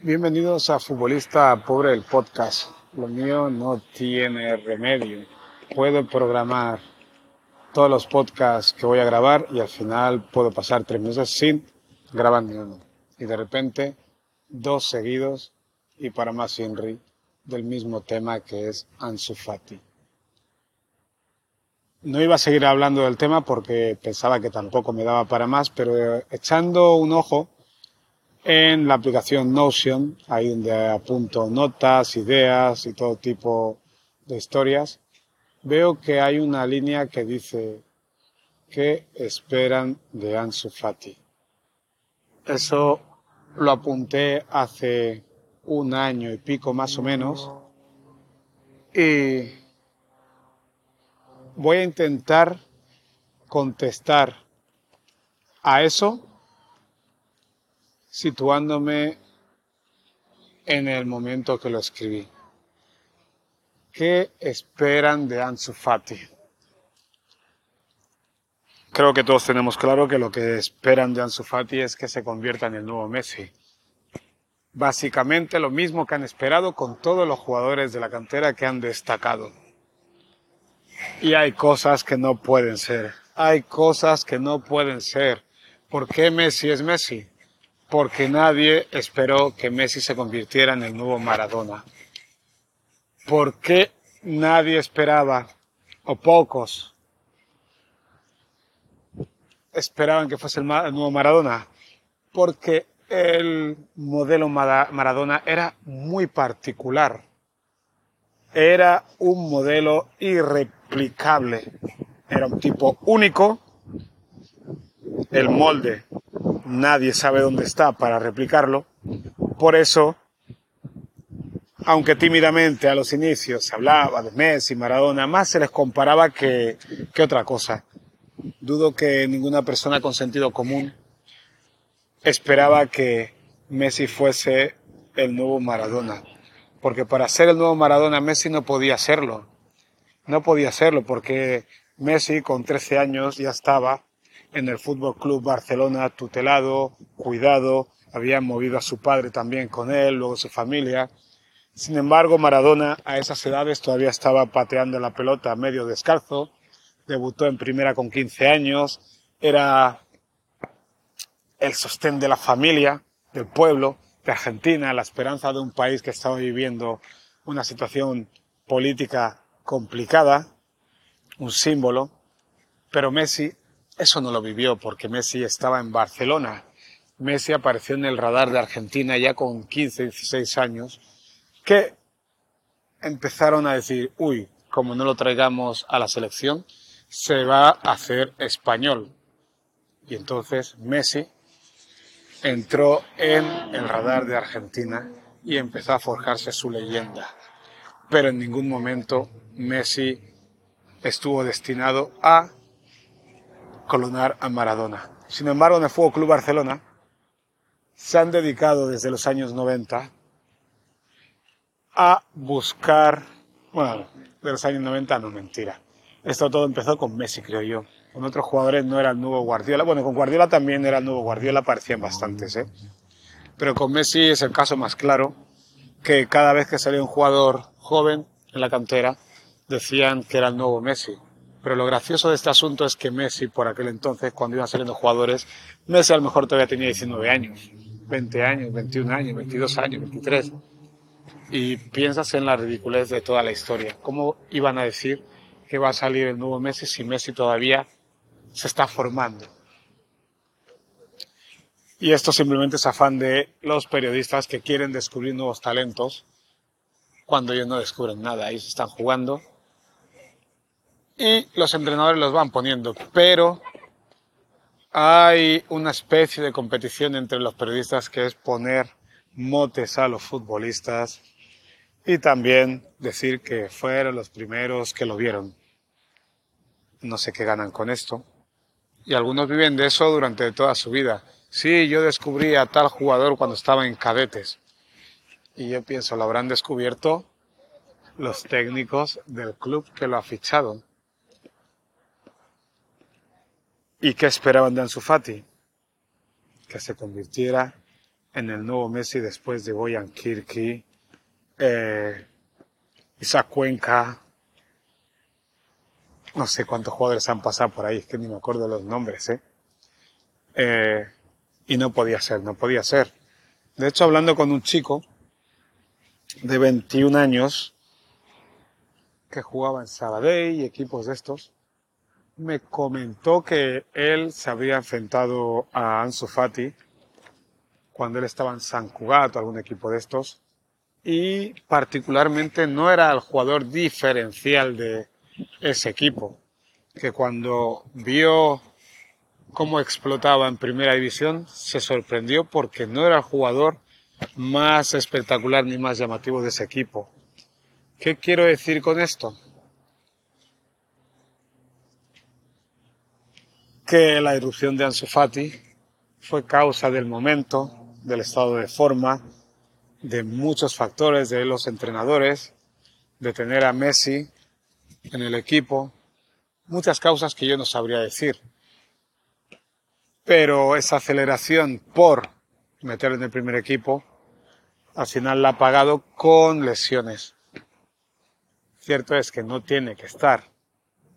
Bienvenidos a Futbolista Pobre el Podcast. Lo mío no tiene remedio. Puedo programar todos los podcasts que voy a grabar y al final puedo pasar tres meses sin grabar ni uno. Y de repente, dos seguidos y para más Henry del mismo tema que es Ansu Fati. No iba a seguir hablando del tema porque pensaba que tampoco me daba para más, pero echando un ojo en la aplicación Notion, ahí donde apunto notas, ideas y todo tipo de historias, veo que hay una línea que dice ¿qué esperan de Ansu Fati? Eso lo apunté hace un año y pico más o menos y voy a intentar contestar a eso situándome en el momento que lo escribí. ¿Qué esperan de Ansu Fati? Creo que todos tenemos claro que lo que esperan de Ansu Fati es que se convierta en el nuevo Messi. Básicamente lo mismo que han esperado con todos los jugadores de la cantera que han destacado. Y hay cosas que no pueden ser. Hay cosas que no pueden ser. ¿Por qué Messi es Messi? Porque nadie esperó que Messi se convirtiera en el nuevo Maradona. ¿Por qué nadie esperaba, o pocos, esperaban que fuese el, nuevo Maradona? Porque el modelo Maradona era muy particular. Era un modelo irreplicable. Era un tipo único. El molde nadie sabe dónde está para replicarlo. Por eso, aunque tímidamente a los inicios se hablaba de Messi, Maradona, más se les comparaba que, que otra cosa. Dudo que ninguna persona con sentido común esperaba que Messi fuese el nuevo Maradona. Porque para ser el nuevo Maradona, Messi no podía serlo. No podía serlo porque Messi con 13 años ya estaba en el Fútbol Club Barcelona tutelado, cuidado, había movido a su padre también con él, luego su familia. Sin embargo, Maradona a esas edades todavía estaba pateando la pelota medio descalzo, debutó en primera con 15 años, era el sostén de la familia, del pueblo, de Argentina, la esperanza de un país que estaba viviendo una situación política complicada, un símbolo, pero Messi eso no lo vivió porque Messi estaba en Barcelona. Messi apareció en el radar de Argentina ya con 15, 16 años, que empezaron a decir, uy, como no lo traigamos a la selección, se va a hacer español. Y entonces Messi entró en el radar de Argentina y empezó a forjarse su leyenda. Pero en ningún momento Messi estuvo destinado a colonar a Maradona. Sin embargo, en el Fútbol Club Barcelona se han dedicado desde los años 90 a buscar, bueno, de los años 90 no mentira. Esto todo empezó con Messi, creo yo. Con otros jugadores no era el nuevo Guardiola. Bueno, con Guardiola también era el nuevo Guardiola, parecían bastantes, ¿eh? Pero con Messi es el caso más claro, que cada vez que salía un jugador joven en la cantera, decían que era el nuevo Messi. Pero lo gracioso de este asunto es que Messi, por aquel entonces, cuando iban saliendo jugadores, Messi a lo mejor todavía tenía 19 años, 20 años, 21 años, 22 años, 23. Y piensas en la ridiculez de toda la historia. ¿Cómo iban a decir que va a salir el nuevo Messi si Messi todavía se está formando? Y esto simplemente es afán de los periodistas que quieren descubrir nuevos talentos cuando ellos no descubren nada. Ellos están jugando y los entrenadores los van poniendo, pero hay una especie de competición entre los periodistas que es poner motes a los futbolistas y también decir que fueron los primeros que lo vieron. No sé qué ganan con esto. Y algunos viven de eso durante toda su vida. Sí, yo descubrí a tal jugador cuando estaba en cadetes. Y yo pienso, lo habrán descubierto los técnicos del club que lo ha fichado. ¿Y qué esperaban de Ansu Fati? Que se convirtiera en el nuevo Messi después de Boyan Kirky, eh, Isaac Cuenca, no sé cuántos jugadores han pasado por ahí, es que ni me acuerdo los nombres, ¿eh? ¿eh? y no podía ser, no podía ser. De hecho, hablando con un chico de 21 años que jugaba en Sabadell y equipos de estos, me comentó que él se había enfrentado a Ansu Fati cuando él estaba en San Cugat algún equipo de estos y particularmente no era el jugador diferencial de ese equipo, que cuando vio cómo explotaba en primera división se sorprendió porque no era el jugador más espectacular ni más llamativo de ese equipo. ¿Qué quiero decir con esto? Que la irrupción de Ansu Fati fue causa del momento, del estado de forma, de muchos factores, de los entrenadores, de tener a Messi en el equipo, muchas causas que yo no sabría decir. Pero esa aceleración por meter en el primer equipo, al final la ha pagado con lesiones. Cierto es que no tiene que estar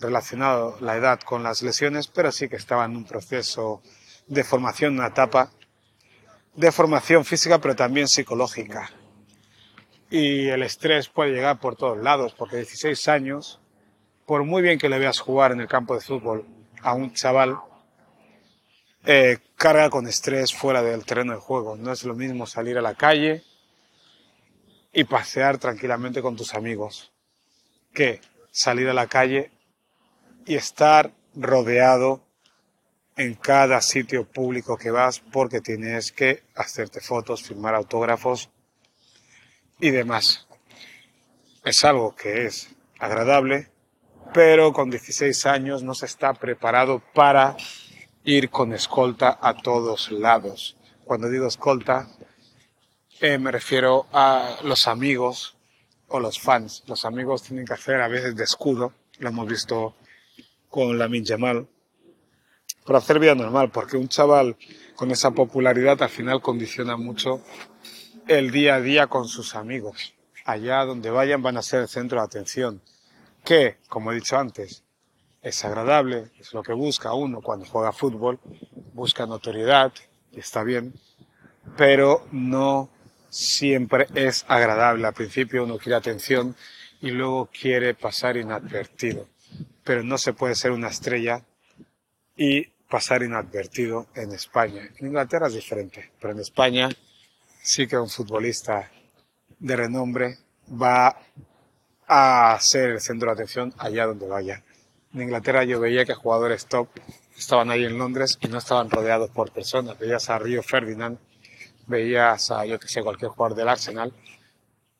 relacionado la edad con las lesiones, pero sí que estaba en un proceso de formación, una etapa de formación física, pero también psicológica. Y el estrés puede llegar por todos lados, porque 16 años, por muy bien que le veas jugar en el campo de fútbol a un chaval, eh, carga con estrés fuera del terreno de juego. No es lo mismo salir a la calle y pasear tranquilamente con tus amigos que salir a la calle y estar rodeado en cada sitio público que vas porque tienes que hacerte fotos, firmar autógrafos y demás. Es algo que es agradable, pero con 16 años no se está preparado para ir con escolta a todos lados. Cuando digo escolta, eh, me refiero a los amigos o los fans. Los amigos tienen que hacer a veces de escudo, lo hemos visto con la Yamal, para hacer vida normal, porque un chaval con esa popularidad al final condiciona mucho el día a día con sus amigos. Allá donde vayan van a ser el centro de atención, que, como he dicho antes, es agradable, es lo que busca uno cuando juega fútbol, busca notoriedad, y está bien, pero no siempre es agradable. Al principio uno quiere atención y luego quiere pasar inadvertido, pero no se puede ser una estrella y pasar inadvertido en España. En Inglaterra es diferente, pero en España sí que un futbolista de renombre va a ser el centro de atención allá donde vaya. En Inglaterra yo veía que jugadores top estaban ahí en Londres y no estaban rodeados por personas. Veías a Río Ferdinand, veías a, yo que sé, cualquier jugador del Arsenal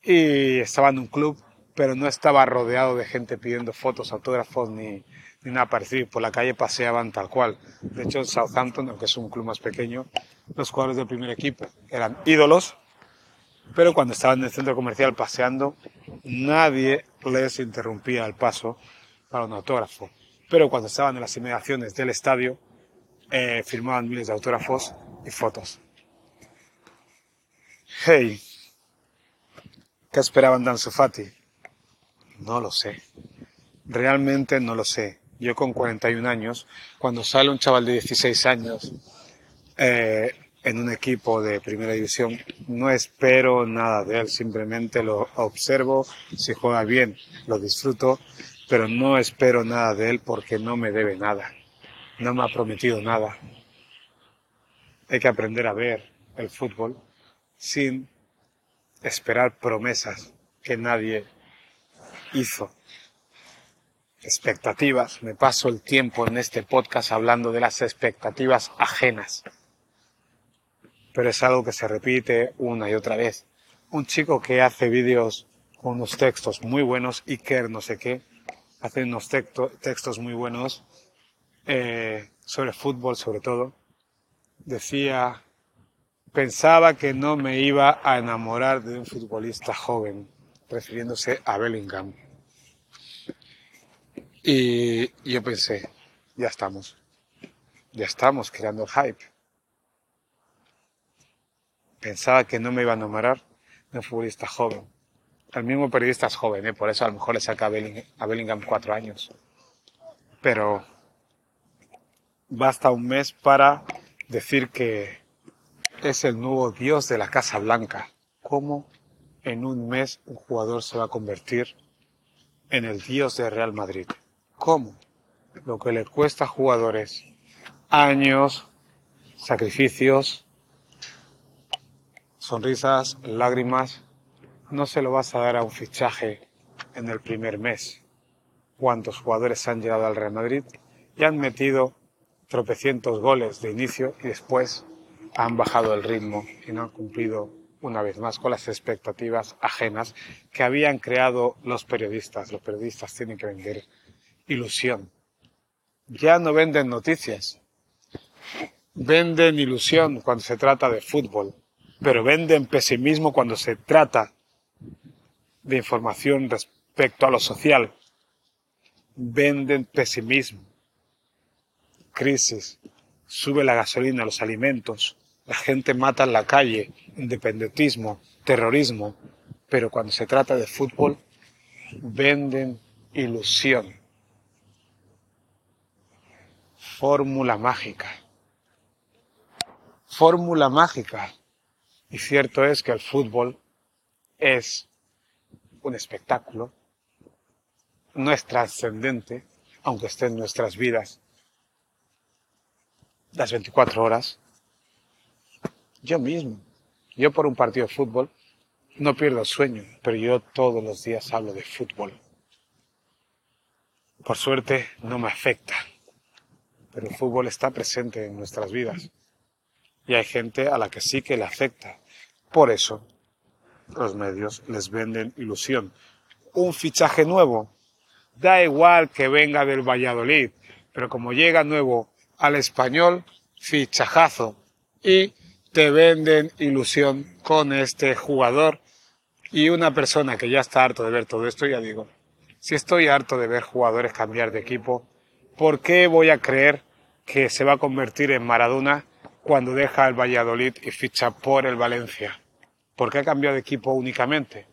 y estaba en un club, pero no estaba rodeado de gente pidiendo fotos, autógrafos ni, ni nada parecido. Por la calle paseaban tal cual. De hecho, en Southampton, aunque es un club más pequeño, los jugadores del primer equipo eran ídolos, pero cuando estaban en el centro comercial paseando, nadie les interrumpía el paso para un autógrafo. Pero cuando estaban en las inmediaciones del estadio, eh, firmaban miles de autógrafos y fotos. Hey, ¿qué esperaban de Ansu Fati? No lo sé. Realmente no lo sé yo con 41 años, cuando sale un chaval de 16 años eh, en un equipo de primera división, no espero nada de él, simplemente lo observo, si juega bien, lo disfruto, pero no espero nada de él porque no me debe nada, no me ha prometido nada. Hay que aprender a ver el fútbol sin esperar promesas que nadie hizo expectativas. Me paso el tiempo en este podcast hablando de las expectativas ajenas. Pero es algo que se repite una y otra vez. Un chico que hace vídeos con unos textos muy buenos, Iker no sé qué, hace unos textos muy buenos eh, sobre fútbol sobre todo. Decía, pensaba que no me iba a enamorar de un futbolista joven, refiriéndose a Bellingham y yo pensé, ya estamos, ya estamos creando hype. Pensaba que no me iba a enamorar de un futbolista joven. El mismo periodista es joven, ¿eh? por eso a lo mejor le saca a Bellingham, a Bellingham cuatro años. Pero basta un mes para decir que es el nuevo dios de la Casa Blanca. ¿Cómo en un mes un jugador se va a convertir en el dios de Real Madrid? ¿Cómo? Lo que le cuesta a jugadores años, sacrificios, sonrisas, lágrimas, no se lo vas a dar a un fichaje en el primer mes. ¿Cuántos jugadores han llegado al Real Madrid y han metido tropecientos goles de inicio y después han bajado el ritmo y no han cumplido una vez más con las expectativas ajenas que habían creado los periodistas. Los periodistas tienen que vender ilusión. Ya no venden noticias, venden ilusión cuando se trata de fútbol, pero venden pesimismo cuando se trata de información respecto a lo social. Venden pesimismo, crisis, sube la gasolina, los alimentos, la gente mata en la calle, independentismo, terrorismo, pero cuando se trata de fútbol, venden ilusión. Fórmula mágica. Fórmula mágica. Y cierto es que el fútbol es un espectáculo, no es trascendente, aunque esté en nuestras vidas las 24 horas. Yo mismo, yo por un partido de fútbol no pierdo sueño, pero yo todos los días hablo de fútbol. Por suerte no me afecta, pero el fútbol está presente en nuestras vidas y hay gente a la que sí que le afecta. Por eso los medios les venden ilusión. Un fichaje nuevo, da igual que venga del Valladolid, pero como llega nuevo al español, fichajazo. Y te venden ilusión con este jugador. Y una persona que ya está harto de ver todo esto, ya digo, si estoy harto de ver jugadores cambiar de equipo, ¿por qué voy a creer que se va a convertir en Maradona cuando deja el Valladolid y ficha por el Valencia? porque ha cambiado de equipo únicamente.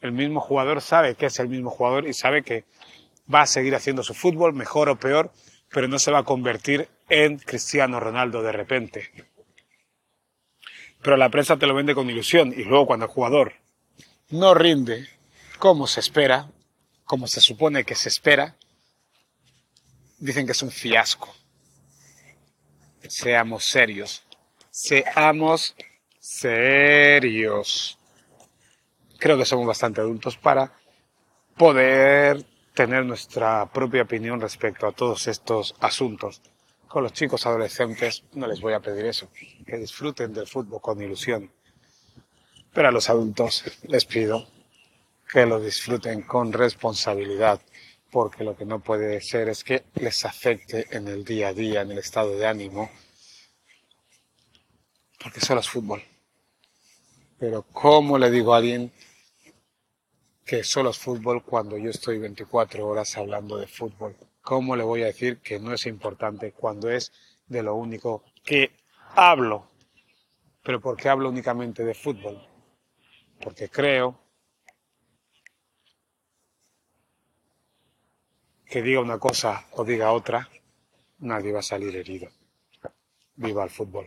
El mismo jugador sabe que es el mismo jugador y sabe que va a seguir haciendo su fútbol, mejor o peor, pero no se va a convertir en Cristiano Ronaldo de repente. Pero la prensa te lo vende con ilusión y luego cuando el jugador no rinde como se espera, como se supone que se espera, dicen que es un fiasco. Seamos serios. Seamos serios. Creo que somos bastante adultos para poder tener nuestra propia opinión respecto a todos estos asuntos. Con los chicos adolescentes no les voy a pedir eso, que disfruten del fútbol con ilusión. Pero a los adultos les pido que lo disfruten con responsabilidad, porque lo que no puede ser es que les afecte en el día a día, en el estado de ánimo, porque solo es fútbol. Pero ¿cómo le digo a alguien que solo es fútbol cuando yo estoy 24 horas hablando de fútbol? ¿Cómo le voy a decir que no es importante cuando es de lo único que hablo? Pero ¿por qué hablo únicamente de fútbol? Porque creo que diga una cosa o diga otra, nadie va a salir herido. Viva el fútbol.